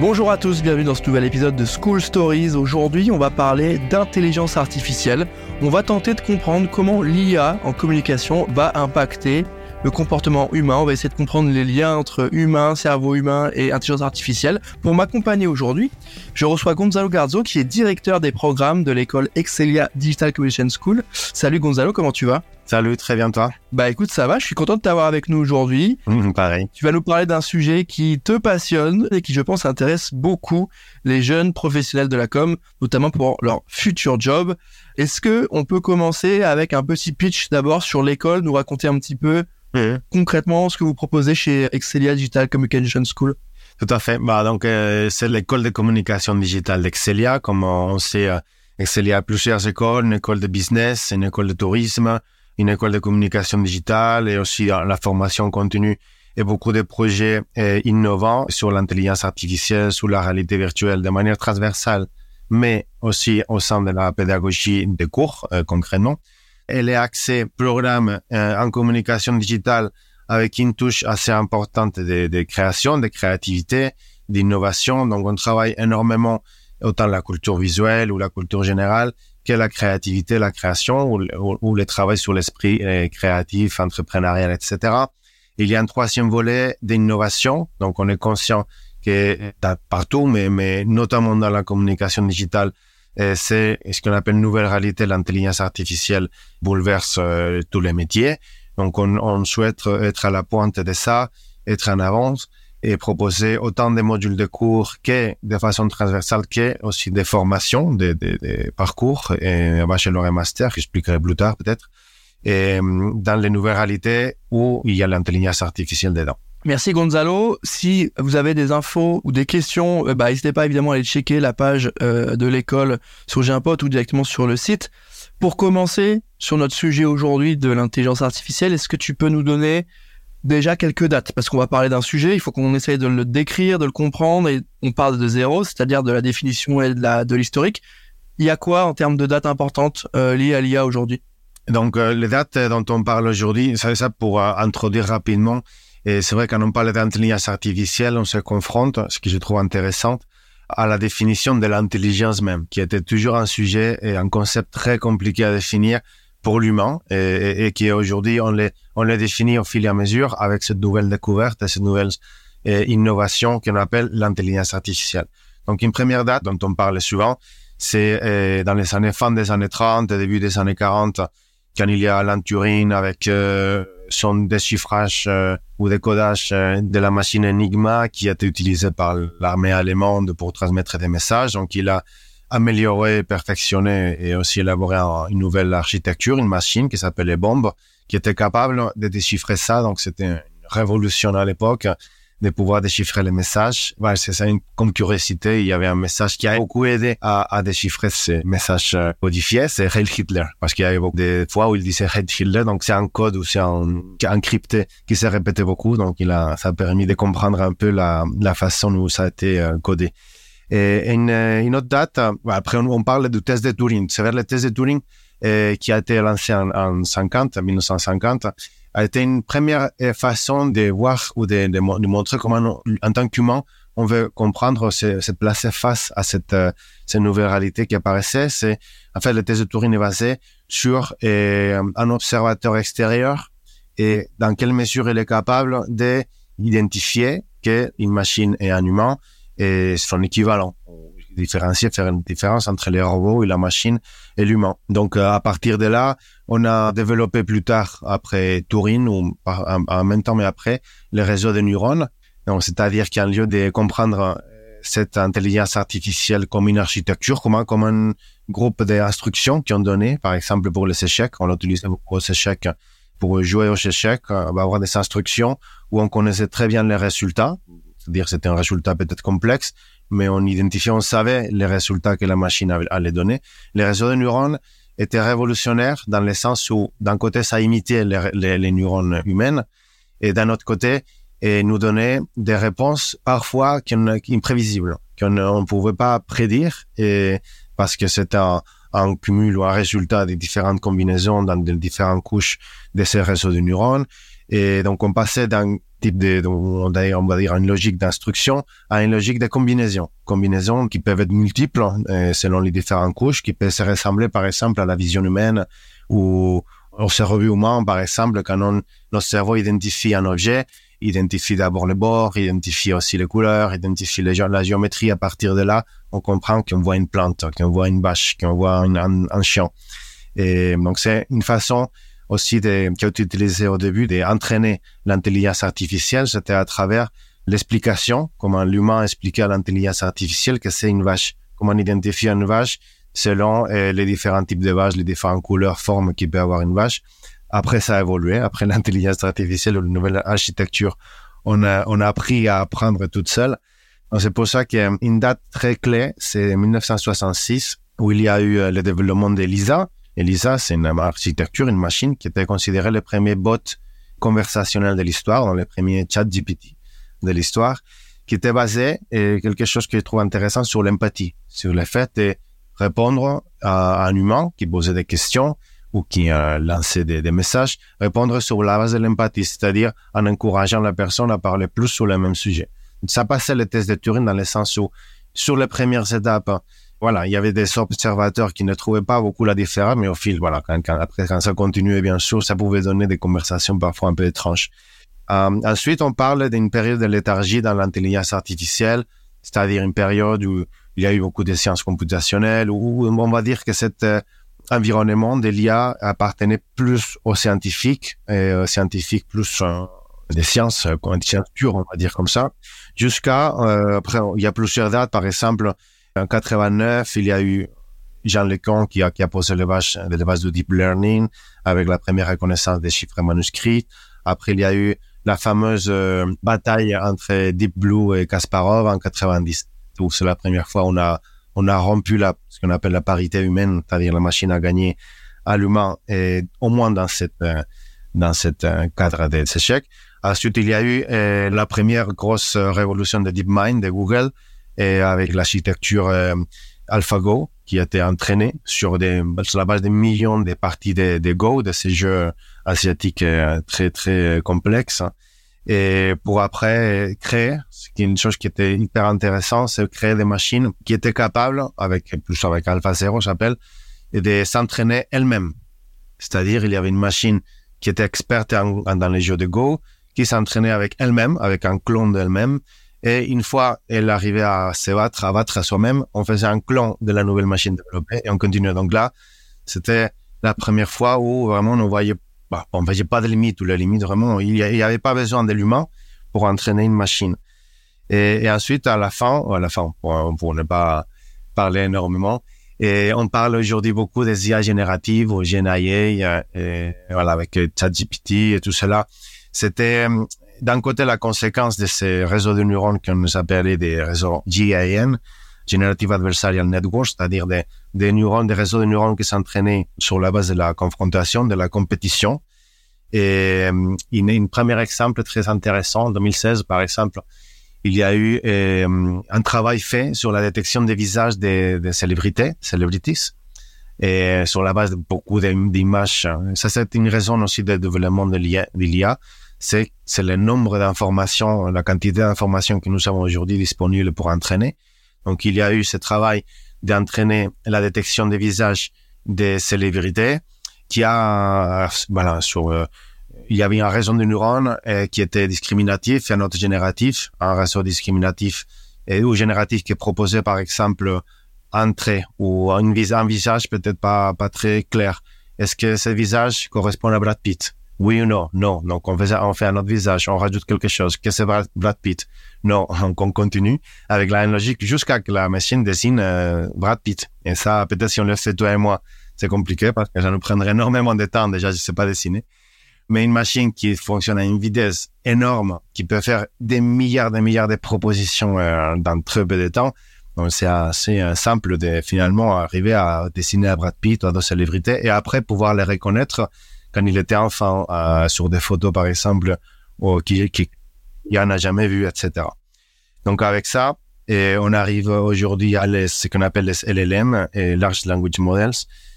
Bonjour à tous, bienvenue dans ce nouvel épisode de School Stories. Aujourd'hui, on va parler d'intelligence artificielle. On va tenter de comprendre comment l'IA en communication va impacter le comportement humain. On va essayer de comprendre les liens entre humain, cerveau humain et intelligence artificielle. Pour m'accompagner aujourd'hui, je reçois Gonzalo Garzo, qui est directeur des programmes de l'école Excelia Digital Communication School. Salut Gonzalo, comment tu vas? Salut, très bien toi. Bah écoute, ça va, je suis content de t'avoir avec nous aujourd'hui. Mmh, pareil. Tu vas nous parler d'un sujet qui te passionne et qui, je pense, intéresse beaucoup les jeunes professionnels de la com, notamment pour leur futur job. Est-ce que on peut commencer avec un petit pitch d'abord sur l'école, nous raconter un petit peu mmh. concrètement ce que vous proposez chez Excelia Digital Communication School? Tout à fait. Bah donc euh, c'est l'école de communication digitale d'Excelia. Comme on sait, euh, Excelia a plusieurs écoles, une école de business, une école de tourisme une école de communication digitale et aussi la formation continue et beaucoup de projets euh, innovants sur l'intelligence artificielle, sur la réalité virtuelle de manière transversale, mais aussi au sein de la pédagogie des cours euh, concrètement. Elle est axée programme euh, en communication digitale avec une touche assez importante de, de création, de créativité, d'innovation. Donc on travaille énormément autant la culture visuelle ou la culture générale que la créativité, la création ou, le travail sur l'esprit euh, créatif, entrepreneurial, etc. Il y a un troisième volet d'innovation. Donc, on est conscient que partout, mais, notamment dans la communication digitale, euh, c'est ce qu'on appelle nouvelle réalité, l'intelligence artificielle bouleverse euh, tous les métiers. Donc, on, on souhaite être à la pointe de ça, être en avance et proposer autant de modules de cours que de façon transversale que aussi des formations, des, des, des parcours, et bachelor et master, j'expliquerai plus tard peut-être, et dans les nouvelles réalités où il y a l'intelligence artificielle dedans. Merci Gonzalo. Si vous avez des infos ou des questions, euh, bah, n'hésitez pas évidemment à aller checker la page euh, de l'école sur Gimpot ou directement sur le site. Pour commencer sur notre sujet aujourd'hui de l'intelligence artificielle, est-ce que tu peux nous donner déjà quelques dates, parce qu'on va parler d'un sujet, il faut qu'on essaye de le décrire, de le comprendre, et on parle de zéro, c'est-à-dire de la définition et de l'historique. Il y a quoi en termes de dates importantes euh, liées à l'IA aujourd'hui? Donc euh, les dates dont on parle aujourd'hui, c'est ça pour euh, introduire rapidement. Et c'est vrai quand on parle d'intelligence artificielle, on se confronte, ce que je trouve intéressant, à la définition de l'intelligence même, qui était toujours un sujet et un concept très compliqué à définir pour l'humain et, et, qui aujourd'hui on les on les définit au fil et à mesure avec cette nouvelle découverte et cette nouvelle euh, innovation qu'on appelle l'intelligence artificielle. Donc une première date dont on parle souvent, c'est euh, dans les années fin des années 30, début des années 40, quand il y a Alan Turing avec euh, son déchiffrage ou décodage de la machine Enigma qui a été utilisée par l'armée allemande pour transmettre des messages. Donc il a amélioré, perfectionné et aussi élaboré une nouvelle architecture, une machine qui s'appelle les bombes, qui était capable de déchiffrer ça. Donc c'était une révolution à l'époque de pouvoir déchiffrer les messages. Voilà, c'est ça, une, comme curiosité, il y avait un message qui a beaucoup aidé à, à déchiffrer ces messages euh, codifiés, c'est Heil Hitler. Parce qu'il y avait beaucoup de fois où il disait Heil Hitler, donc c'est un code ou c'est un, encrypté qui s'est répété beaucoup, donc il a, ça a permis de comprendre un peu la, la façon où ça a été euh, codé. Et une, autre date, après on, parle du test de Turing. C'est vrai, le test de Turing euh, qui a été lancé en, en 50, 1950, a été une première euh, façon de voir ou de, montrer comment, en tant qu'humain, on veut comprendre, se, placer face à cette, euh, cette nouvelle réalité qui apparaissait. En fait, le test de Turing est basé sur euh, un observateur extérieur et dans quelle mesure il est capable d'identifier qu'une machine et un humain et son équivalent. Différencier, faire une différence entre les robots et la machine et l'humain. Donc, euh, à partir de là, on a développé plus tard, après Turing, ou en même temps mais après, les réseaux de neurones. Donc, c'est-à-dire qu'en lieu de comprendre euh, cette intelligence artificielle comme une architecture, comme un, comme un groupe d'instructions qui ont donné, par exemple pour les échecs, on l'utilise beaucoup aux échecs, pour jouer aux échecs, on va avoir des instructions où on connaissait très bien les résultats, c'est-à-dire c'était un résultat peut-être complexe, mais on identifiait, on savait les résultats que la machine allait donner. Les réseaux de neurones était révolutionnaire dans le sens où, d'un côté, ça imitait les, les, neurones humaines, et d'un autre côté, et nous donnait des réponses parfois imprévisibles, qu'on ne pouvait pas prédire, et parce que c'était un, un, cumul ou un résultat des différentes combinaisons dans les différentes couches de ces réseaux de neurones. Et donc, on passait d'un type de, on va dire, une logique d'instruction à une logique de combinaison. Combinaisons qui peuvent être multiples euh, selon les différentes couches, qui peuvent se ressembler, par exemple, à la vision humaine ou au cerveau humain, par exemple, quand notre cerveau identifie un objet, identifie d'abord les bords, identifie aussi les couleurs, identifie la géométrie. À partir de là, on comprend qu'on voit une plante, qu'on voit une vache, qu'on voit un, un, chien. Et donc, c'est une façon aussi de, qui a été utilisé au début d'entraîner l'intelligence artificielle, c'était à travers l'explication, comment l'humain expliquait à l'intelligence artificielle que c'est une vache, comment identifier une vache selon euh, les différents types de vaches, les différentes couleurs, formes qu'il peut avoir une vache. Après, ça a évolué. Après l'intelligence artificielle ou la nouvelle architecture, on a, on a appris à apprendre toute seule. C'est pour ça qu'une date très clé, c'est 1966, où il y a eu euh, le développement de l'ISA, Elisa, c'est une architecture, une machine qui était considérée le premier bot conversationnel de l'histoire, dans les premiers chat GPT de l'histoire, qui était basé, et quelque chose que je trouve intéressant, sur l'empathie, sur le fait de répondre à un humain qui posait des questions ou qui euh, lançait des, des, messages, répondre sur la base de l'empathie, c'est-à-dire en encourageant la personne à parler plus sur le même sujet. Ça passait le test de Turing dans le sens où, sur les premières étapes, voilà, il y avait des observateurs qui ne trouvaient pas beaucoup la différence, mais au fil, voilà, quand, après, quand ça continuait, bien sûr, ça pouvait donner des conversations parfois un peu étranges. Euh, ensuite, on parle d'une période de léthargie dans l'intelligence artificielle, c'est-à-dire une période où il y a eu beaucoup de sciences computationnelles, où on va dire que cet euh, environnement de l'IA appartenait plus aux scientifiques, et aux scientifiques plus euh, des sciences, euh, sciences pures, on va dire comme ça, jusqu'à, euh, après, il y a plusieurs dates, par exemple, en 89, il y a eu Jean Lecon qui a, posé les bases, de deep learning avec la première reconnaissance des chiffres manuscrits. Après, il y a eu la fameuse euh, bataille entre Deep Blue et Kasparov en 90, où c'est la première fois on a rompu la ce qu'on appelle la parité humaine, c'est-à-dire la machine a gagné à l'humain, au moins dans cette euh, euh, cadre des échecs. Ensuite, il y a eu la première grosse révolution de DeepMind de Google et avec l'architecture euh, AlphaGo qui a été entraînée sur, la base de millions de parties de, Go, de ces jeux asiatiques euh, très très complexes. Et pour après créer, ce qui est une chose qui était hyper intéressante, c'est créer des machines qui étaient capables, avec plus avec AlphaZero, j'appelle, de s'entraîner elles-mêmes. C'est-à-dire, il y avait une machine qui était experte dans les jeux de Go, qui s'entraînait avec elle-même, avec un clone d'elle-même, et une fois elle arrivait à se battre, à battre à soi-même, on faisait un clone de la nouvelle machine développée et on continuait. Donc là, c'était la première fois où vraiment on voyait, bah, on voyait pas de limite ou la limite vraiment, il n'y avait pas besoin de l'humain pour entraîner une machine. Et, ensuite, à la fin, à la fin, pour, ne pas parler énormément, et on parle aujourd'hui beaucoup des IA génératives ou GNIA, avec ChatGPT et tout cela. C'était d'un côté la conséquence de ces réseaux de neurones qu'on nous appelait des réseaux GAN, Generative Adversarial Network, c'est-à-dire des, des neurones, des réseaux de neurones qui s'entraînaient sur la base de la confrontation, de la compétition. Et euh, une, une premier exemple très intéressant, en 2016 par exemple, il y a eu euh, un travail fait sur la détection des visages des, des célébrités, celebrities, et sur la base de beaucoup d'images. Ça, c'est une raison aussi du développement de l'IA c'est le nombre d'informations, la quantité d'informations que nous avons aujourd'hui disponibles pour entraîner. Donc il y a eu ce travail d'entraîner la détection des visages des célébrités qui a voilà sur euh, il y avait une raison de neurones euh, qui était discriminatif et un autre génératif, un réseau discriminatif et ou génératif qui proposait par exemple un trait ou un visage peut-être pas pas très clair. Est-ce que ce visage correspond à Brad Pitt? Oui ou non? Non. Donc, on fait, on fait un autre visage, on rajoute quelque chose. Que c'est Brad Pitt? Non. Donc, on continue avec la même logique jusqu'à que la machine dessine euh, Brad Pitt. Et ça, peut-être si on le fait toi et moi, c'est compliqué parce que ça nous prendrait énormément de temps. Déjà, je sais pas dessiner. Mais une machine qui fonctionne à une vitesse énorme, qui peut faire des milliards, des milliards de propositions euh, dans très peu de temps, Donc c'est assez euh, simple de finalement arriver à dessiner à Brad Pitt ou à d'autres célébrités et après pouvoir les reconnaître quand il était enfant euh, sur des photos par exemple ou qui, qui il en a jamais vu, etc. Donc avec ça, on arrive aujourd'hui à ce qu'on appelle les LLM et Large Language Models,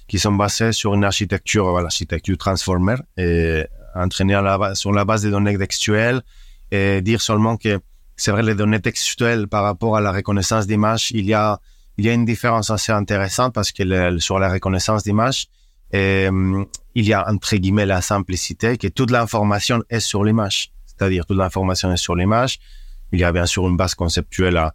qui sont basés sur une architecture, voilà, architecture transformer, et entraînée sur la base des données textuelles, et dire seulement que c'est vrai, les données textuelles par rapport à la reconnaissance d'image, il y a, il y a une différence assez intéressante parce que sur la reconnaissance d'image, il y a entre guillemets la simplicité que toute l'information est sur l'image. C'est-à-dire toute l'information est sur l'image. Il y a bien sûr une base conceptuelle à,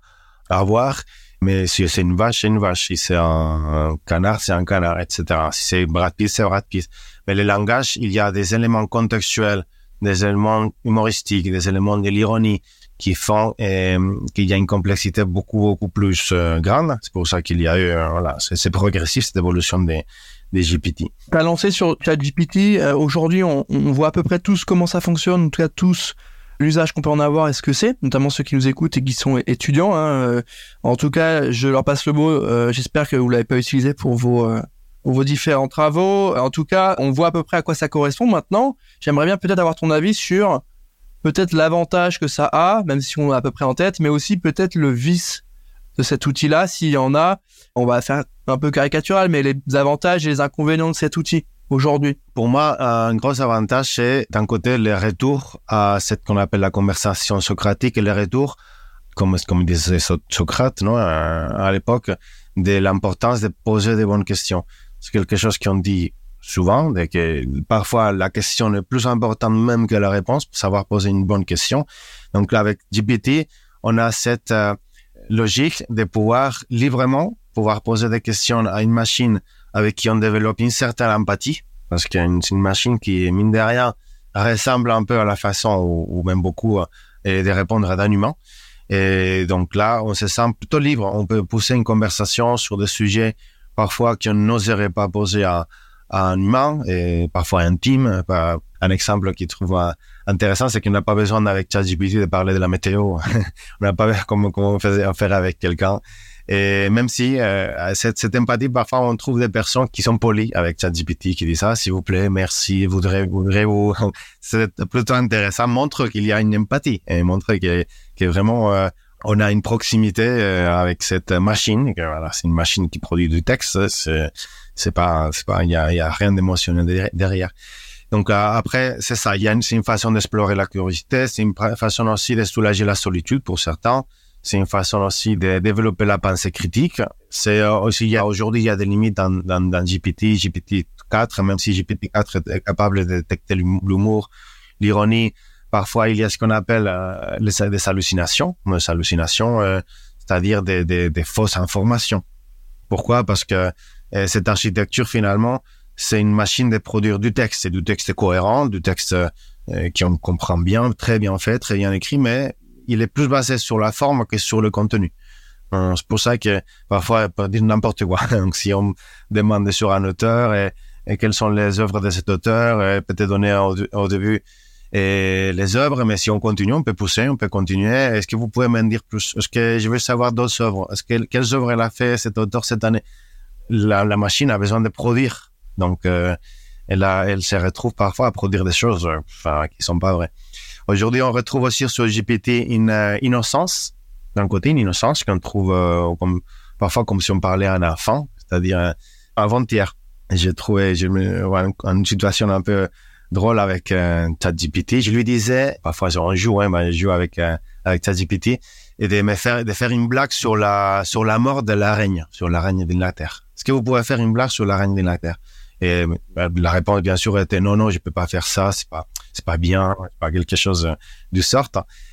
avoir, mais si c'est une vache, c'est une vache. Si c'est un, canard, c'est un canard, etc. Si c'est Brad Pitt, c'est Brad Pitt. Mais le langage, il y a des éléments contextuels, des éléments humoristiques, des éléments de l'ironie qui font euh, qu'il y a une complexité beaucoup beaucoup plus euh, grande. C'est pour ça qu'il y a eu euh, voilà, c'est progressif cette évolution des des GPT. Tu as lancé sur ChatGPT. Euh, aujourd'hui, on, voit à peu près tous comment ça fonctionne, en tout cas tous l'usage qu'on peut en avoir et ce que c'est, notamment ceux qui nous écoutent et qui sont étudiants. Hein. Euh, en tout cas, je leur passe le mot. Euh, j'espère que vous l'avez pas utilisé pour vos euh, pour vos différents travaux. En tout cas, on voit à peu près à quoi ça correspond. Maintenant, j'aimerais bien peut-être avoir ton avis sur peut-être l'avantage que ça a, même si on l'a à peu près en tête, mais aussi peut-être le vice de cet outil-là, s'il y en a. On va faire un peu caricatural, mais les avantages et les inconvénients de cet outil aujourd'hui Pour moi, un gros avantage, c'est d'un côté le retour à ce qu'on appelle la conversation socratique et le retour, comme, comme disait Socrate non, à, l'époque, de l'importance de poser des bonnes questions. C'est quelque chose qu'on dit souvent, que parfois la question est plus importante même que la réponse pour savoir poser une bonne question. Donc là, avec GPT, on a cette euh, logique de pouvoir librement pouvoir poser des questions à une machine avec qui on développe une certaine empathie, parce qu'il y a une, machine qui, mine de rien, ressemble un peu à la façon, ou, même beaucoup, euh, de répondre à un humain. Et donc là, on se sent plutôt libre. On peut pousser une conversation sur des sujets parfois qu'on n'oserait pas poser à, à, un humain et parfois intime. Un exemple qui trouve intéressant, c'est qu'on n'a pas besoin avec ChatGPT de parler de la météo. on n'a pas comme, comme on faisait affaire avec quelqu'un. Et même si euh, cette, cette empathie, parfois on trouve des personnes qui sont polies avec ChatGPT, qui disent ah s'il vous plaît, merci, voudrais, voudrais vous. C'est plutôt intéressant, montre qu'il y a une empathie et montre que, que vraiment euh, on a une proximité euh, avec cette machine. Voilà, c'est une machine qui produit du texte. C'est c'est pas c'est pas il y a, y a rien d'émotionnel derrière. Donc après, c'est ça. C'est une façon d'explorer la curiosité, c'est une façon aussi de soulager la solitude pour certains. C'est une façon aussi de développer la pensée critique. C'est euh, aussi, il y a aujourd'hui, il y a des limites dans, dans, dans GPT, GPT 4, même si GPT 4 est capable de détecter l'humour, l'ironie. Parfois, il y a ce qu'on appelle euh, des hallucinations, des hallucinations, euh, c'est-à-dire des, des, des, fausses informations. Pourquoi? Parce que euh, cette architecture, finalement, c'est une machine de produire du texte. C'est du texte cohérent, du texte qui on comprend bien, très bien fait, très bien écrit, mais il est plus basé sur la forme que sur le contenu. Euh, c'est pour ça que parfois, il peut dire n'importe quoi. Donc, si on demande sur un auteur et, quelles sont les œuvres de cet auteur, peut-être donner au, début les œuvres, mais si on continue, on peut pousser, on peut continuer. Est-ce que vous pouvez m'en dire plus? Est-ce que je veux savoir d'autres œuvres? Est-ce que quelles œuvres elle a fait cet auteur cette année? La, machine a besoin de produire, donc euh, elle, se retrouve parfois à produire des choses, enfin, qui sont pas vraies. Aujourd'hui, on retrouve aussi sur GPT une euh, innocence, d'un côté, une innocence qu'on trouve euh, parfois comme si on parlait à un enfant, c'est-à-dire euh, avant-hier. J'ai trouvé, je une situation un peu drôle avec euh, ChatGPT. Je lui disais, parfois on joue, hein, je joue avec avec ChatGPT, et de me faire de une blague sur la la mort de la reine, sur la reine d'Angleterre. Est-ce que vous pouvez faire une blague sur la reine d'Angleterre Et la réponse bien sûr était non non, je peux pas faire ça, c'est pas c'est pas bien, c'est pas quelque chose du sort.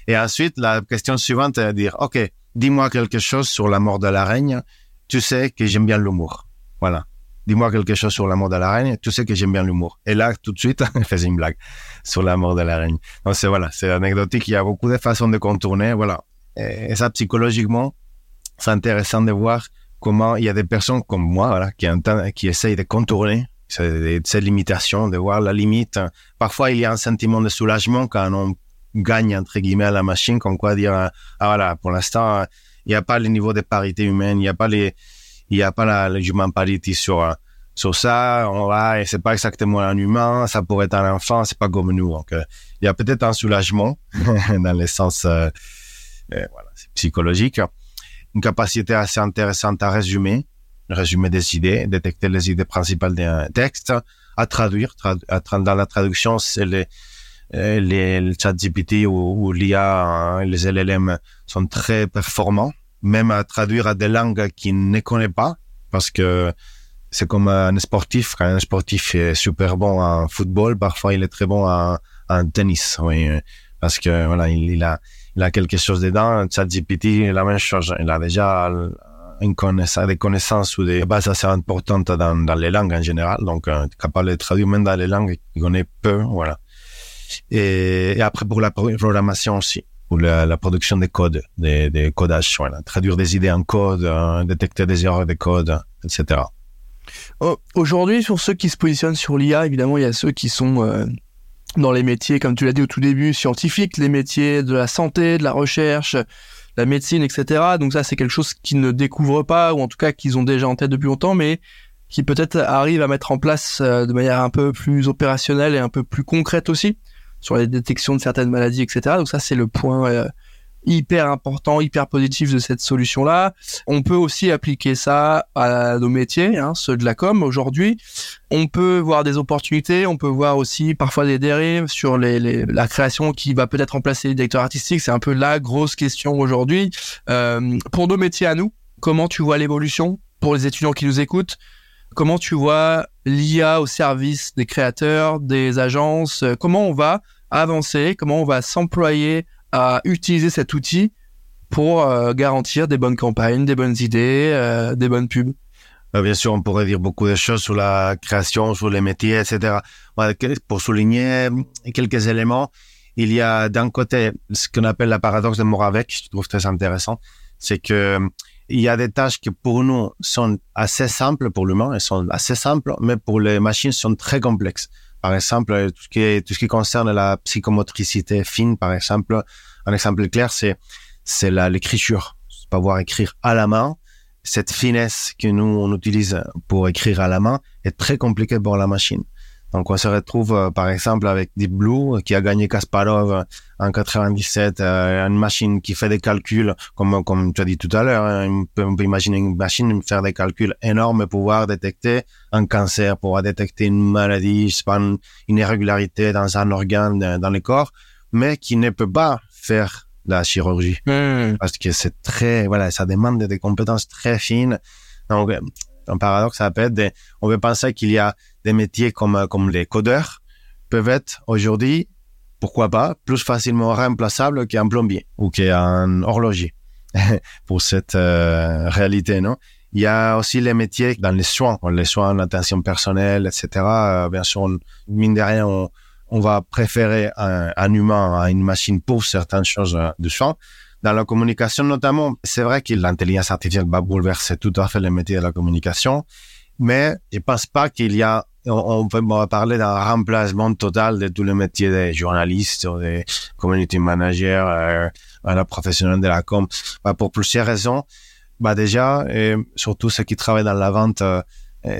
Et ensuite, la question suivante est de dire, OK, dis-moi quelque chose sur la mort de la reine. Tu sais que j'aime bien l'humour. Voilà. Dis-moi quelque chose sur la mort de la reine. Tu sais que j'aime bien l'humour. Et là, tout de suite, elle faisait une blague sur la mort de la reine. Donc, c'est voilà, c'est anecdotique. Il y a beaucoup de façons de contourner. Voilà. Et, ça, psychologiquement, c'est intéressant de voir comment il y a des personnes comme moi, voilà, qui, qui essayent de contourner cette limitation, de voir la limite. Parfois, il y a un sentiment de soulagement quand on gagne, entre guillemets, à la machine, comme quoi dire, ah voilà, pour l'instant, il n'y a pas le niveau de parité humaine, il n'y a pas les, il y a pas la, human parity sur, euh, sur ça. On va, et c'est pas exactement un humain, ça pourrait être un enfant, c'est pas comme nous. Donc, euh, il y a peut-être un soulagement dans le sens, euh, voilà, psychologique. Une capacité assez intéressante à résumer, résumer des idées, détecter les idées principales d'un texte, à traduire. dans la traduction, c'est les, les, les chat GPT ou, l'IA, hein, les LLM sont très performants même à traduire à des langues qu'il ne connaît pas, parce que c'est comme un sportif. Quand un sportif est super bon en football, parfois il est très bon en, en tennis, oui, parce que voilà, il, a, il a quelque chose dedans. ChatGPT, la même chose. Il a déjà des connaissances ou des bases assez importantes dans, dans les langues en général, donc euh, capable de traduire même dans les langues qu'il connaît peu, voilà. Et, après pour la programmation aussi ou la, production des codes, des, codages, voilà, traduire des idées en code, euh, détecter des erreurs de code, etc. Aujourd'hui, sur ceux qui se positionnent sur l'IA, évidemment, il y a ceux qui sont euh, dans les métiers, comme tu l'as dit au tout début, scientifiques, les métiers de la santé, de la recherche, la médecine, etc. Donc ça, c'est quelque chose qu'ils ne découvrent pas, ou en tout cas qu'ils ont déjà en tête depuis longtemps, mais qui peut-être arrivent à mettre en place euh, de manière un peu plus opérationnelle et un peu plus concrète aussi sur les détections de certaines maladies, etc. Donc ça, c'est le point euh, hyper important, hyper positif de cette solution-là. On peut aussi appliquer ça à nos métiers, hein, ceux de la com aujourd'hui. On peut voir des opportunités, on peut voir aussi parfois des dérives sur les, la création qui va peut-être remplacer les directeurs artistiques. C'est un peu la grosse question aujourd'hui. Euh, pour nos métiers à nous, comment tu vois l'évolution pour les étudiants qui nous écoutent? Comment tu vois l'IA au service des créateurs, des agences? Comment on va avancer, comment on va s'employer à utiliser cet outil pour euh, garantir des bonnes campagnes, des bonnes idées, euh, des bonnes pubs. Euh, bien sûr, on pourrait dire beaucoup de choses sur la création, sur les métiers, etc. Pour souligner quelques éléments, il y a d'un côté ce qu'on appelle la paradoxe de Moravec, je trouve très intéressant, c'est que il y a des tâches qui pour nous sont assez simples pour l'humain, elles sont assez simples, mais pour les machines sont très complexes. Par exemple, tout ce qui, est, tout ce qui concerne la psychomotricité fine, par exemple, un exemple clair, c'est c'est l'écriture. Pouvoir écrire à la main. Cette finesse que nous on utilise pour écrire à la main est très compliquée pour la machine. Donc on se retrouve euh, par exemple avec Deep Blue qui a gagné Kasparov euh, en 97, euh, une machine qui fait des calculs comme comme tu as dit tout à l'heure. Hein, on, peut, imaginer une machine faire des calculs énormes et pouvoir détecter un cancer, pouvoir détecter une maladie, je sais pas, une, irrégularité dans un organe dans le corps, mais qui ne peut pas faire la chirurgie hmm. parce que c'est très voilà, ça demande des compétences très fines. Donc un paradoxe, ça peut être on peut penser qu'il y a des métiers comme, comme les codeurs peuvent être aujourd'hui, pourquoi pas, plus facilement remplaçables qu'un plombier ou qu'un horloger pour cette euh, réalité, non? Il y a aussi les métiers dans les soins, les soins, l'attention personnelle, etc. Euh, bien sûr, mine de rien, on, on va préférer un, humain à une machine pour certaines choses euh, de soins. Dans la communication notamment, c'est vrai que l'intelligence artificielle va bouleverser tout à fait les métiers de la communication, mais je pense pas qu'il y a on, va parler d'un remplacement total de tous les métiers des journalistes, des community managers, euh, la professionnels de la com, bah, pour plusieurs raisons. Bah déjà, et surtout ceux qui travaillent dans la vente euh,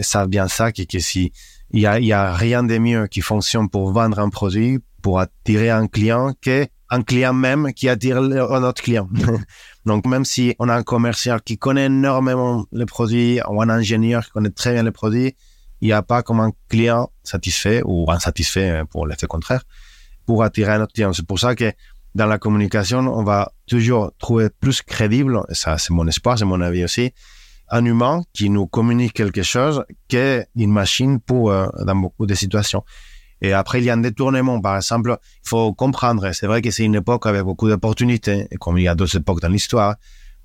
savent bien ça, que, que si il y a, y a rien de mieux qui fonctionne pour vendre un produit, pour attirer un client, que un client même qui attire un autre client. Donc même si on a un commercial qui connaît énormément les produits ou un ingénieur qui connaît très bien les produits, il n'y a pas comme un client satisfait ou insatisfait euh, pour l'effet contraire pour attirer un autre client. C'est pour ça que dans la communication, on va toujours trouver plus crédible, et ça c'est mon espoir, c'est mon avis aussi, un humain qui nous communique quelque chose qu'une machine pour euh, dans beaucoup de situations. Et après, il y a un détournement. Par exemple, il faut comprendre, c'est vrai que c'est une époque avec beaucoup d'opportunités, comme il y a d'autres époques dans l'histoire,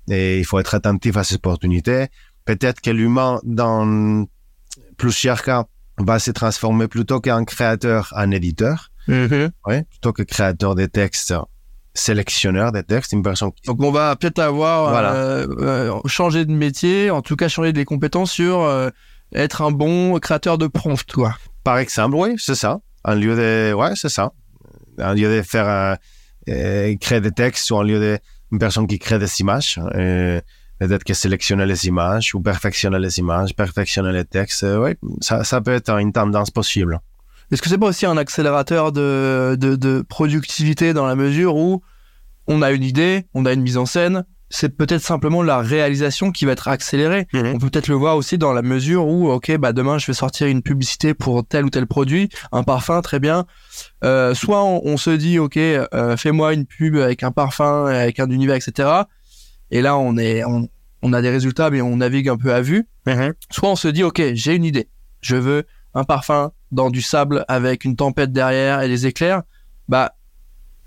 et il faut être attentif à ces opportunités. Peut-être que l'humain, dans plusieurs cas, va se transformer plutôt qu'un créateur en éditeur. Mm-hmm. Oui, plutôt que créateur des textes, sélectionneur des textes, une personne. Donc on va peut-être avoir euh, euh, changé de métier, en tout cas changer des compétences sur euh, être un bon créateur de prompt, quoi. Par exemple, oui, c'est ça. En lieu de, ouais, c'est ça. En lieu de faire créer des textes ou en lieu de une personne qui crée des images. Peut-être que sélectionner les images ou perfectionner les images, perfectionner les textes. oui, ça, ça peut être une tendance possible. Est-ce que c'est pas aussi un accélérateur de, de, de, productivité dans la mesure où on a une idée, on a une mise en scène, c'est peut-être simplement la réalisation qui va être accélérée. Mhm. On peut peut-être le voir aussi dans la mesure où, ok, bah demain je vais sortir une publicité pour tel ou tel produit, un parfum, très bien. Euh, soit on, se dit, ok, euh, fais-moi une pub avec un parfum, avec un univers, etc. Et là, on est, on, on, a des résultats, mais on navigue un peu à vue. Mhm. Soit on se dit, ok, j'ai une idée, je veux un parfum dans du sable avec une tempête derrière et des éclairs. Bah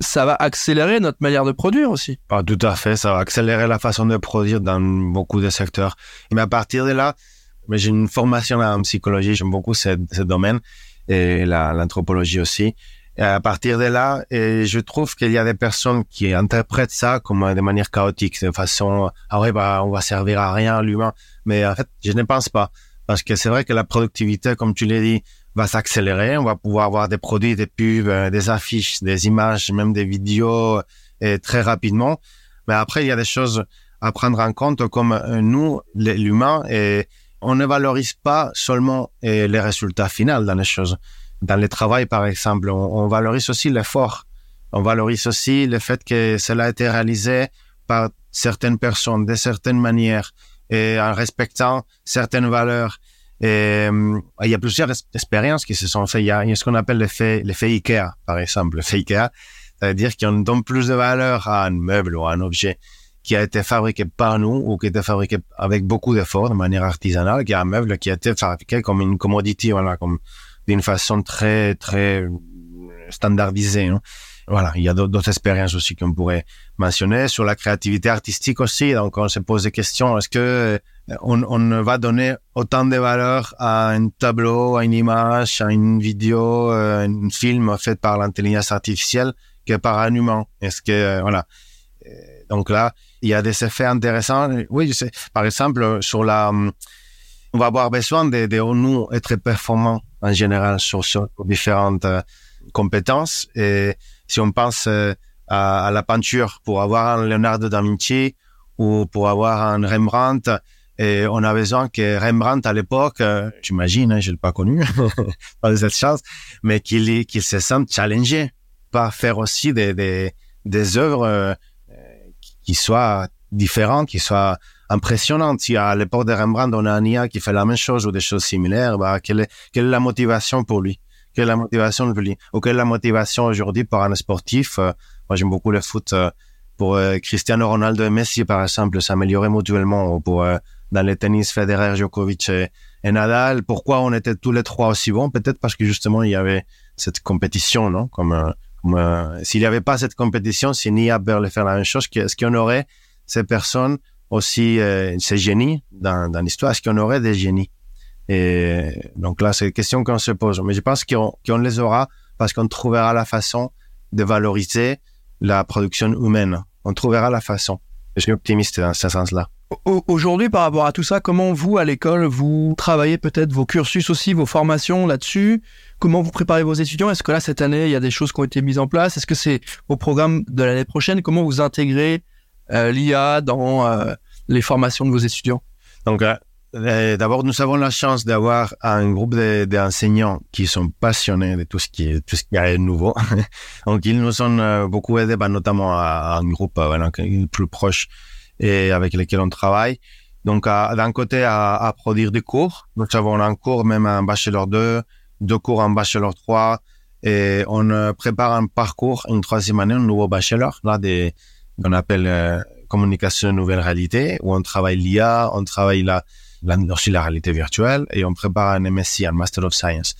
ça va accélérer notre manière de produire aussi. Pas tout à fait, ça va accélérer la façon de produire dans beaucoup de secteurs. Mais à partir de là, j'ai une formation en psychologie, j'aime beaucoup ce, ce, domaine et l'anthropologie aussi. À partir de là, et je trouve qu'il y a des personnes qui interprètent ça comme de manière chaotique, de façon, ah ouais, bah, on va servir à rien l'humain. Mais en fait, je ne pense pas. Parce que c'est vrai que la productivité, comme tu l'as dit, va s'accélérer. On va pouvoir avoir des produits, des pubs, euh, des affiches, des images, même des vidéos et très rapidement. Mais après, il y a des choses à prendre en compte comme euh, nous, l'humain, et on ne valorise pas seulement euh, les résultats finaux dans les choses. Dans le travail, par exemple, on, valorise aussi l'effort. On valorise aussi le fait que cela a été réalisé par certaines personnes, de certaines manières, et en respectant certaines valeurs. Euh, il y a plusieurs expériences qui se sont faites. Il y a, ce qu'on appelle l'effet, l'effet IKEA, par exemple. L'effet IKEA, c'est-à-dire qu'on donne plus de valeur à un meuble ou à un objet qui a été fabriqué par nous ou qui a été fabriqué avec beaucoup d'efforts, de manière artisanale, qu'à un meuble qui a été fabriqué comme une commodity, voilà, comme d'une façon très, très standardisée. Hein. Voilà, il y a d'autres expériences aussi qu'on pourrait mentionner sur la créativité artistique aussi. Donc, on se pose des questions. Est-ce que euh, on, va donner autant de valeur à un tableau, à une image, à une vidéo, euh, un film fait par l'intelligence artificielle que par un humain? Est-ce que euh, voilà Donc là, il y a des effets intéressants. Oui. Par exemple, sur la, on va avoir besoin de, de nous être performants en général sur, sur différentes compétences. Et si on pense euh, à, la peinture, pour avoir un Leonardo da Vinci ou pour avoir un Rembrandt, et on a besoin que Rembrandt à l'époque, euh, j'imagine, hein, je l'ai pas connu, pas de cette chance, mais qu'il qu'il se sente challengé, pas faire aussi des des, des œuvres euh, qui soient différentes, qui soient impressionnantes. Si à l'époque de Rembrandt on a un IA qui fait la même chose ou des choses similaires, bah quelle est quelle est la motivation pour lui? Quelle est la motivation de lui? Ou quelle est la motivation aujourd'hui pour un sportif euh, Moi, j'aime beaucoup le foot. Euh, pour euh, Cristiano Ronaldo et Messi, par exemple, s'améliorer mutuellement. Ou pour dans le tennis, Federer, Djokovic et, Nadal. Pourquoi on était tous les trois aussi bons? Peut-être parce que justement il y avait cette compétition, non? Comme, s'il n'y avait pas cette compétition, si Nia le faire la même chose, est-ce qu'on aurait ces personnes aussi, ces génies dans, l'histoire Est-ce qu'on aurait des génies? Et donc là, c'est une question qu'on se pose. Mais je pense qu'on les aura parce qu'on trouvera la façon de valoriser la production humaine. On trouvera la façon. Je suis optimiste dans ce sens-là. Aujourd'hui, par rapport à tout ça, comment vous, à l'école, vous travaillez peut-être vos cursus aussi, vos formations là-dessus? Comment vous préparez vos étudiants? Est-ce que là, cette année, il y a des choses qui ont été mises en place? Est-ce que c'est au programme de l'année prochaine? Comment vous intégrez euh, l'IA dans euh, les formations de vos étudiants Donc, euh, euh, d'abord, nous avons la chance d'avoir un groupe d'enseignants qui sont passionnés de tout ce qui est, tout ce qui est nouveau. Donc, ils nous ont euh, beaucoup aidés, bah, notamment à, un groupe euh, plus proche et avec lequel on travaille. Donc, d'un côté, à, à, produire des cours. Nous avons un cours, même un bachelor 2, deux cours en bachelor 3, et on prépare un parcours, une troisième année, un nouveau bachelor, là, des, qu'on appelle communication nouvelle réalité, où on travaille l'IA, on travaille la, aussi la réalité virtuelle et on prépare un MSc, un Master of Science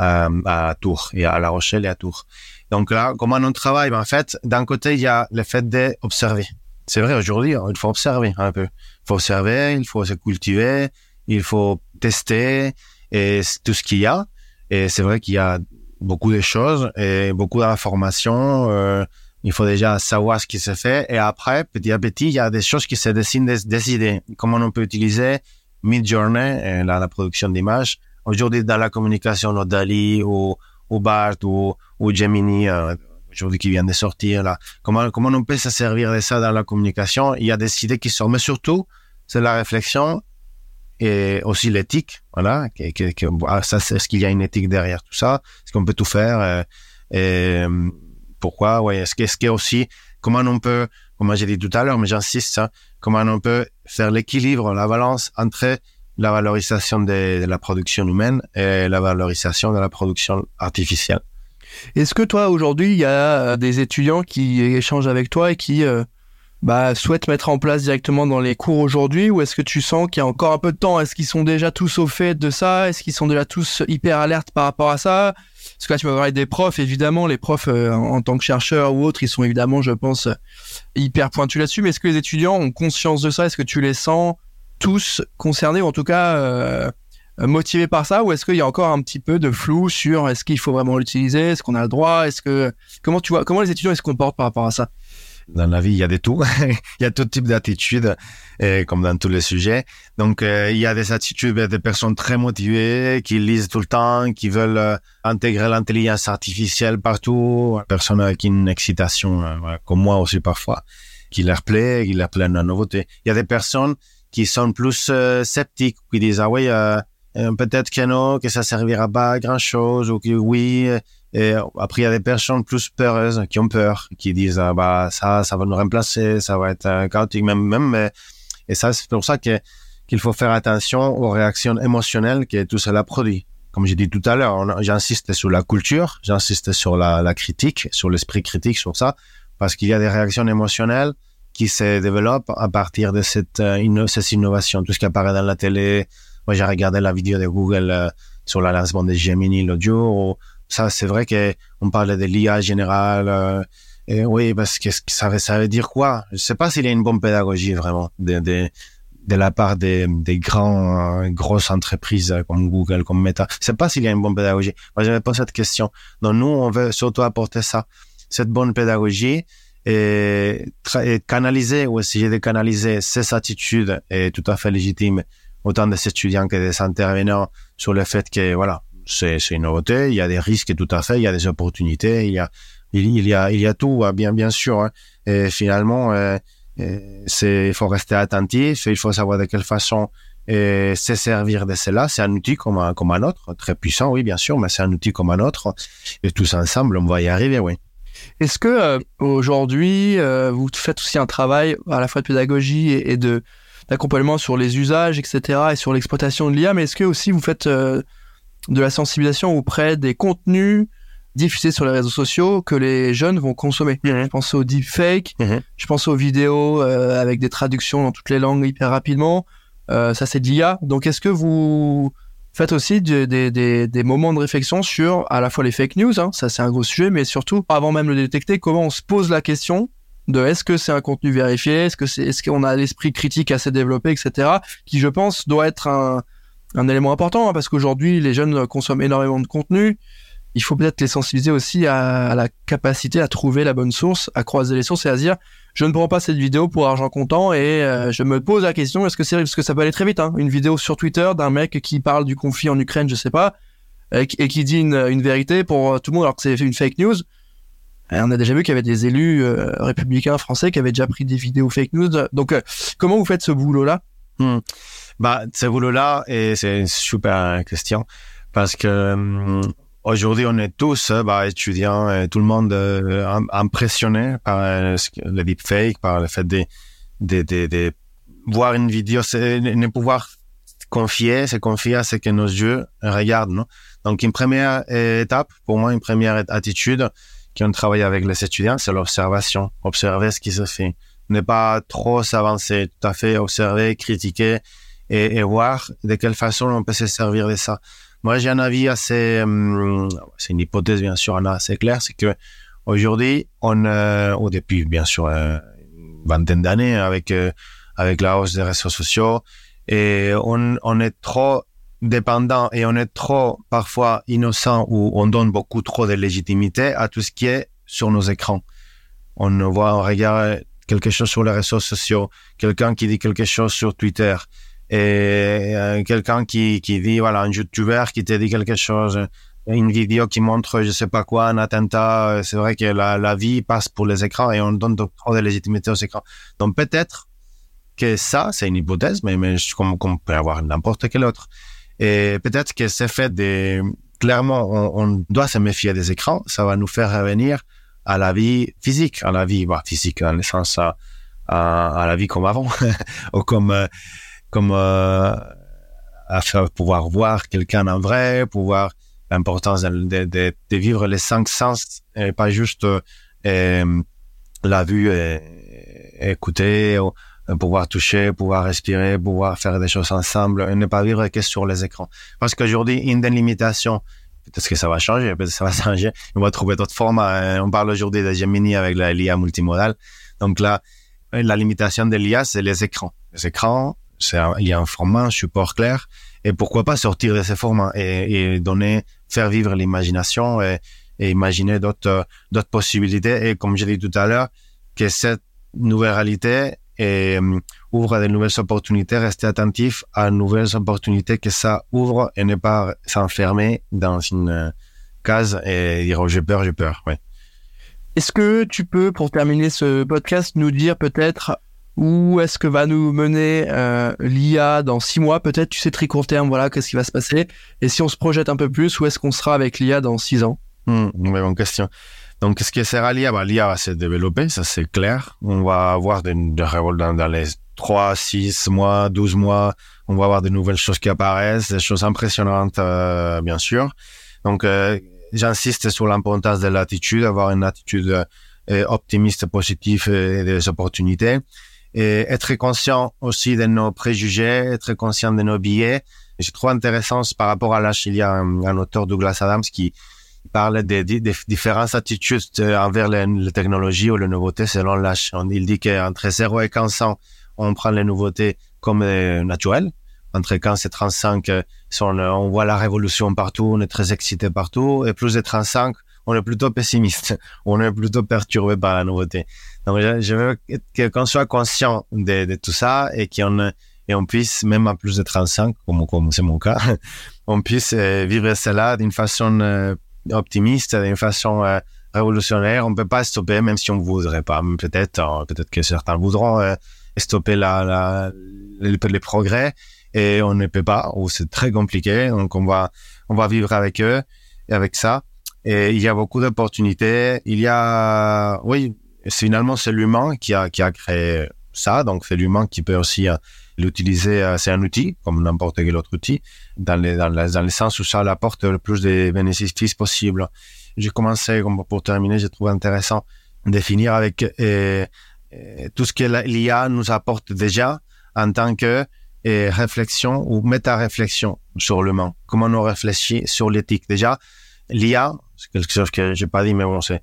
euh, à Tours et à La Rochelle et à Tours. Donc là, comment on travaille? Ben, En fait, d'un côté, il y a le fait d'observer. C'est vrai, aujourd'hui, il faut observer un peu. Il faut observer, il faut se cultiver, il faut tester et tout ce qu'il y a. Et c'est vrai qu'il y a beaucoup de choses et beaucoup d'informations. Euh, il faut déjà savoir ce qui se fait. Et après, petit à petit, il y a des choses qui se dessinent, des, idées. Comment on peut utiliser Midjourney, euh, la, la production d'images. Aujourd'hui, dans la communication, Dali ou, ou BART ou, Gemini, euh, aujourd'hui qui vient de sortir. Comment comment on peut se servir de ça dans la communication? Il y a des idées qui sortent, mais surtout c'est la réflexion et aussi l'éthique. Voilà, ah, ça, est-ce qu'il y a une éthique derrière tout ça Est-ce qu'on peut tout faire euh, Et pourquoi est-ce qu'il aussi comment on peut, comme j'ai dit tout à l'heure, mais j'insiste, hein, comment on peut faire l'équilibre, la balance entre la valorisation de, la production humaine et la valorisation de la production artificielle. Est-ce que toi aujourd'hui il y a des étudiants qui échangent avec toi et qui euh, bah, souhaitent mettre en place directement dans les cours aujourd'hui ou est-ce que tu sens qu'il y a encore un peu de temps? Est-ce qu'ils sont déjà tous au fait de ça? Est-ce qu'ils sont déjà tous hyper alertes par rapport à ça? Parce que là, tu vas parler des profs, évidemment, les profs euh, en, tant que chercheurs ou autres, ils sont évidemment, je pense, hyper pointus là-dessus. Mais est-ce que les étudiants ont conscience de ça? Est-ce que tu les sens tous concernés ou en tout cas euh, motivés par ça? Ou est-ce qu'il y a encore un petit peu de flou sur est-ce qu'il faut vraiment l'utiliser? Est-ce qu'on a le droit? Est-ce que comment tu vois comment les étudiants ils se comportent par rapport à ça? Dans la vie, il y a de tout. il y a tout type d'attitudes, comme dans tous les sujets. Donc, euh, il y a des attitudes des personnes très motivées, qui lisent tout le temps, qui veulent euh, intégrer l'intelligence artificielle partout. Personnes avec une excitation, euh, comme moi aussi parfois, qui leur plaît, qui leur plaît la nouveauté. Il y a des personnes qui sont plus sceptiques, qui disent, ah oui, peut-être que non, que ça servira pas à grand chose, ou que oui, et après, il y a des personnes plus peureuses qui ont peur, qui disent ah, bah ça, ça va nous remplacer, ça va être euh, chaotique même même. et ça, c'est pour ça que qu'il faut faire attention aux réactions émotionnelles que tout cela produit. Comme j'ai dit tout à l'heure, j'insiste sur la culture, j'insiste sur la, critique, sur l'esprit critique, sur ça, parce qu'il y a des réactions émotionnelles qui se développent à partir de cette, euh, cette innovation. Tout ce qui apparaît dans la télé. Moi, j'ai regardé la vidéo de Google euh, sur la lancement de Gemini, l'audio, ça, c'est vrai qu'on parlait de l'IA générale. Euh, et oui, parce que ça, veut dire quoi? Je sais pas s'il y a une bonne pédagogie vraiment de, la part des, des grands, euh, grosses entreprises comme Google, comme Meta. Je sais pas s'il y a une bonne pédagogie. Moi, j'avais pas cette question. Donc, nous, on veut surtout apporter ça, cette bonne pédagogie et, et canaliser ou essayer de canaliser ces attitudes est tout à fait légitime autant des étudiants que des intervenants sur le fait que voilà c'est une nouveauté. Il y a des risques tout à fait, il y a des opportunités, il y a il, y a il y a tout hein, bien bien sûr. Hein. Et finalement, euh, euh, il faut rester attentif, il faut savoir de quelle façon et se servir de cela. C'est un outil comme un, comme un autre, très puissant, oui, bien sûr, mais c'est un outil comme un autre. Et tous ensemble, on va y arriver, oui. Est-ce que euh, aujourd'hui, vous faites aussi un travail à la fois de pédagogie et, de d'accompagnement sur les usages, etc., et sur l'exploitation de l'IA, mais est-ce que aussi vous faites de la sensibilisation auprès des contenus diffusés sur les réseaux sociaux que les jeunes vont consommer. Je pense aux deepfakes, je pense aux vidéos euh, avec des traductions dans toutes les langues hyper rapidement. Euh, ça, c'est de l'IA. Donc, est-ce que vous faites aussi des, moments de réflexion sur à la fois les fake news, hein, ça c'est un gros sujet, mais surtout, avant même de le détecter, comment on se pose la question de est-ce que c'est un contenu vérifié, est-ce que c'est, est-ce qu'on a l'esprit critique assez développé, etc., qui, je pense, doit être un, un élément important hein, parce qu'aujourd'hui les jeunes consomment énormément de contenu. Il faut peut-être les sensibiliser aussi à, la capacité à trouver la bonne source, à croiser les sources et à se dire je ne prends pas cette vidéo pour argent comptant et euh, je me pose la question est-ce que c'est que ça peut aller très vite hein, une vidéo sur Twitter d'un mec qui parle du conflit en Ukraine je sais pas et, qui dit une, vérité pour tout le monde alors que c'est une fake news. On a déjà vu qu'il y avait des élus euh, républicains français qui avaient déjà pris des vidéos fake news. Donc euh, comment vous faites ce boulot là hmm. Bah, ce boulot-là, et c'est une super question, parce que hum, aujourd'hui, on est tous, bah, étudiants, tout le monde euh, impressionné par euh, le deepfake, par le fait de, de, de, de voir une vidéo, ne pouvoir confier, se confier à ce que nos yeux regardent. Non? Donc, une première étape, pour moi, une première attitude qu'on travaille avec les étudiants, c'est l'observation. Observer ce qui se fait. Ne pas trop s'avancer, tout à fait observer, critiquer, et, voir de quelle façon on peut se servir de ça. Moi, j'ai un avis assez, hum, c'est une hypothèse bien sûr, assez claire, c'est que aujourd'hui, on, euh, ou depuis bien sûr euh, une vingtaine d'années, avec euh, avec la hausse des réseaux sociaux, et on, on est trop dépendant et on est trop parfois innocent ou on donne beaucoup trop de légitimité à tout ce qui est sur nos écrans. On voit, on regarde quelque chose sur les réseaux sociaux, quelqu'un qui dit quelque chose sur Twitter, et euh, quelqu'un qui, qui dit, voilà, un YouTuber qui te dit quelque chose, une vidéo qui montre je sais pas quoi, un attentat. C'est vrai que la, la vie passe pour les écrans et on donne trop de légitimité aux écrans. Donc peut-être que ça, c'est une hypothèse, mais, mais comme, comme peut avoir n'importe quel autre. Et peut-être que c'est fait des, clairement, on, doit se méfier des écrans. Ça va nous faire revenir à la vie physique, à la vie bah, physique dans le à, à, la vie comme avant, ou comme euh, comme euh, à pouvoir voir quelqu'un en vrai, pouvoir l'importance de, vivre les cinq sens et pas juste euh, la vue et, écouter pouvoir toucher, pouvoir respirer, pouvoir faire des choses ensemble et ne pas vivre que sur les écrans. Parce qu'aujourd'hui, une des limitations, peut-être que ça va changer, peut-être que ça va changer, on va trouver d'autres formats. Hein. On parle aujourd'hui de Gemini avec l'IA multimodale. Donc là, la limitation de l'IA, c'est les écrans. Les écrans, il y a un format, un support clair. Et pourquoi pas sortir de ces formats et, donner, faire vivre l'imagination et, imaginer d'autres, possibilités. Et comme j'ai dit tout à l'heure, que cette nouvelle réalité euh, ouvre de nouvelles opportunités, rester attentif à nouvelles opportunités que ça ouvre et ne pas s'enfermer dans une euh, case et dire oh, j'ai peur, j'ai peur. Ouais. Est-ce que tu peux, pour terminer ce podcast, nous dire peut-être où est-ce que va nous mener euh, l'IA dans six mois Peut-être, tu sais, très court terme, voilà, qu'est-ce qui va se passer Et si on se projette un peu plus, où est-ce qu'on sera avec l'IA dans six ans? Mmh, Bonne question. Donc, ce qui sera l'IA, bah, l'IA va se développer, ça c'est clair. On va avoir des, des dans, les 3, 6 mois, 12 mois. On va avoir de nouvelles choses qui apparaissent, des choses impressionnantes, euh, bien sûr. Donc, euh, j'insiste sur l'importance de l'attitude, avoir une attitude optimiste, positive et des opportunités. Et être conscient aussi de nos préjugés, être conscient de nos biais. Je trouve intéressant par rapport à l'âge, il y a un, auteur, Douglas Adams, qui, parle des, différentes attitudes envers les, technologies ou les nouveautés selon l'âge. Il dit qu'entre 0 et 15 ans, on prend les nouveautés comme euh, naturelles. Entre 15 et 35, euh, on, on voit la révolution partout, on est très excité partout. Et plus de 35, on est plutôt pessimiste, on est plutôt perturbé par la nouveauté. Donc, je, veux qu'on soit conscient de, de, tout ça et qu'on et on puisse, même à plus de 35, comme comme c'est mon cas, on puisse euh, vivre cela d'une façon optimiste d'une façon euh, révolutionnaire. On peut pas stopper, même si on voudrait pas. Peut-être, euh, peut-être que certains voudront euh, stopper la, les, progrès et on ne peut pas, ou c'est très compliqué. Donc on va, on va vivre avec eux et avec ça. Et il y a beaucoup d'opportunités. Il y a, oui, finalement c'est l'humain qui a, qui a créé ça. Donc c'est l'humain qui peut aussi l'utiliser, euh, c'est un outil, comme n'importe quel autre outil, dans, les, dans, les, dans le sens où ça apporte le plus de bénéfices possibles. J'ai commencé, comme pour terminer, j'ai trouvé intéressant de finir avec euh, euh, tout ce que l'IA nous apporte déjà en tant que euh, réflexion ou méta-réflexion sur monde. Comment on réfléchit sur l'éthique. Déjà, l'IA, c'est quelque chose que j'ai pas dit, mais bon, c'est,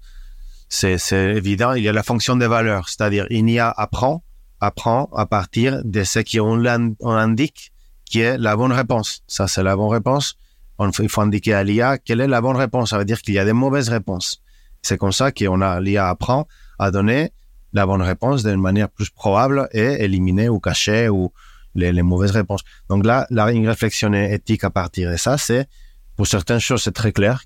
c'est, évident. Il y a la fonction des valeurs, c'est-à-dire une IA apprend apprend à partir de ce qu'on on indique qui est la bonne réponse. Ça, c'est la bonne réponse. On, il faut indiquer à l'IA quelle est la bonne réponse. Ça veut dire qu'il y a des mauvaises réponses. C'est comme ça qu'on a, l'IA apprend à donner la bonne réponse d'une manière plus probable et éliminer ou cacher ou les, les mauvaises réponses. Donc là, la une réflexion éthique à partir de ça, c'est, pour certaines choses, c'est très clair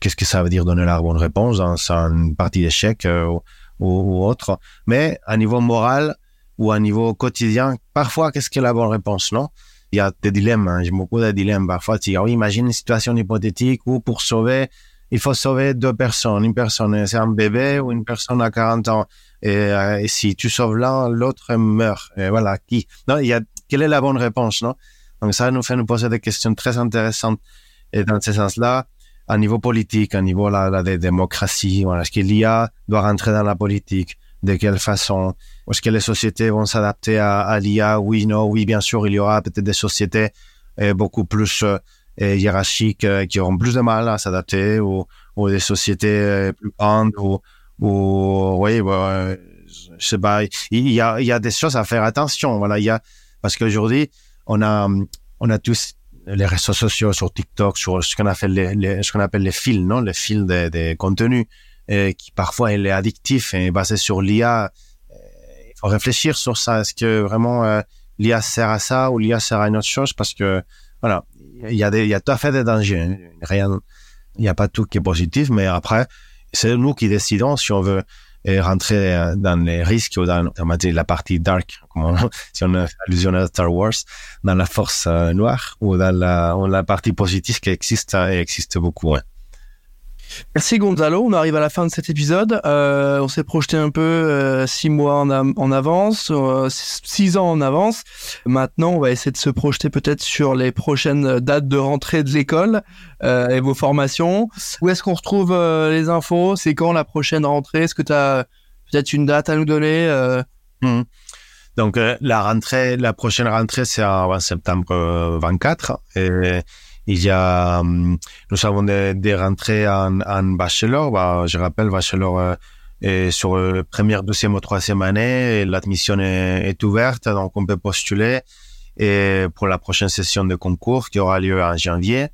qu'est-ce que ça veut dire donner la bonne réponse dans une partie d'échec euh, ou, autre. Mais à niveau moral, ou à niveau quotidien, parfois, qu'est-ce que la bonne réponse, non? Il y a des dilemmes, hein. j'ai beaucoup de dilemmes. Parfois, tu dis, oui, imagine une situation hypothétique où pour sauver, il faut sauver deux personnes. Une personne, c'est un bébé ou une personne à 40 ans. Et, euh, et si tu sauves l'un, l'autre meurt. Voilà, qui? Non, il y a, quelle est la bonne réponse, non? Donc ça nous fait nous poser des questions très intéressantes. Et dans ce sens-là, à niveau politique, à niveau la, la, de démocratie, voilà, est-ce que l'IA doit rentrer dans la politique? De quelle façon? Est-ce que les sociétés vont s'adapter à, l'IA Oui, non, oui, bien sûr, il y aura peut-être des sociétés euh, beaucoup plus euh, hiérarchiques euh, qui auront plus de mal à s'adapter ou, des sociétés plus grandes ou, ou oui, bah, je sais pas, il y a, il y a des choses à faire attention. Voilà, il y a, parce qu'aujourd'hui, on a, on a tous les réseaux sociaux sur TikTok, sur ce qu'on appelle les, ce qu'on appelle les fils, non, les fils des de contenus, et qui parfois il est addictif et basé sur l'IA faut réfléchir sur ça. Est-ce que vraiment euh, l'IA sert à ça ou l'IA sert à une autre chose? Parce que voilà, il y a il y a tout à fait des dangers. Hein. Rien, Il n'y a pas tout qui est positif, mais après, c'est nous qui décidons si on veut rentrer dans les risques ou dans, on dire, la partie dark, si on a allusion à Star Wars, dans la force noire ou dans la, la partie positive qui existe et existe beaucoup. Merci Gonzalo, on arrive à la fin de cet épisode. Euh, on s'est projeté un peu euh, six mois en, avance, euh, six ans en avance. Maintenant, on va essayer de se projeter peut-être sur les prochaines dates de rentrée de l'école et vos formations. Où est-ce qu'on retrouve les infos? C'est quand la prochaine rentrée? Est-ce que tu as peut-être une date à nous donner mmh. Donc la rentrée, la prochaine rentrée, c'est en septembre 24 et il y a, hum, nous avons des, rentrées en, bachelor. Bah, je rappelle, bachelor euh, sur la première, deuxième ou troisième année. L'admission est, ouverte, donc on peut postuler. Pour la prochaine session de concours qui aura lieu en janvier.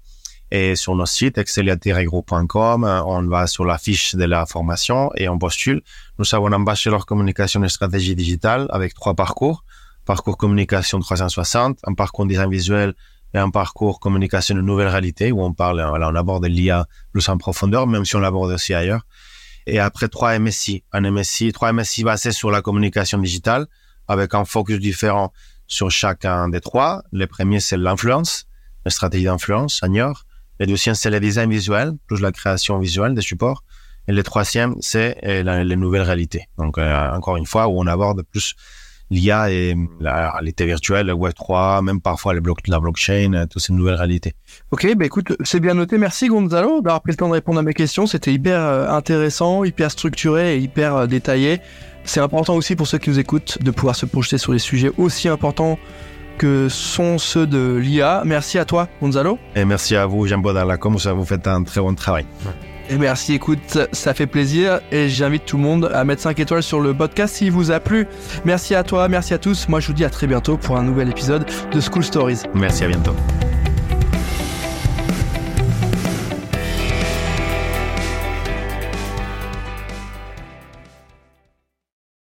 Et sur notre site exceliateregroup.com, on va sur la fiche de la formation et on postule. Nous avons un bachelor communication et stratégie digitale avec trois parcours. Parcours communication 360, un parcours design visuel un parcours communication de nouvelle réalité où on parle, voilà, on aborde l'IA plus en profondeur, même si on l'aborde aussi ailleurs. Et après trois MSI, un MSI, trois MSI basés sur la communication digitale avec un focus différent sur chacun des trois. Le premier, c'est l'influence, la stratégie d'influence, senior. Le deuxième, c'est le design visuel, plus la création visuelle des supports. Et le troisième, c'est euh, les nouvelles réalités. Donc, euh, encore une fois, où on aborde plus l'IA et la réalité virtuelle, le Web3, même parfois les blocs, la blockchain, euh, toutes ces nouvelles réalités. Ok, bah écoute, c'est bien noté. Merci Gonzalo d'avoir pris le temps de répondre à mes questions. C'était hyper euh, intéressant, hyper structuré et hyper euh, détaillé. C'est important aussi pour ceux qui nous écoutent de pouvoir se projeter sur les sujets aussi importants que sont ceux de l'IA. Merci à toi, Gonzalo. Et merci à vous, Jean-Paul Comme ça vous faites un très bon travail. Et merci, écoute, ça fait plaisir et j'invite tout le monde à mettre 5 étoiles sur le podcast s'il vous a plu. Merci à toi, merci à tous. Moi, je vous dis à très bientôt pour un nouvel épisode de School Stories. Merci, à bientôt.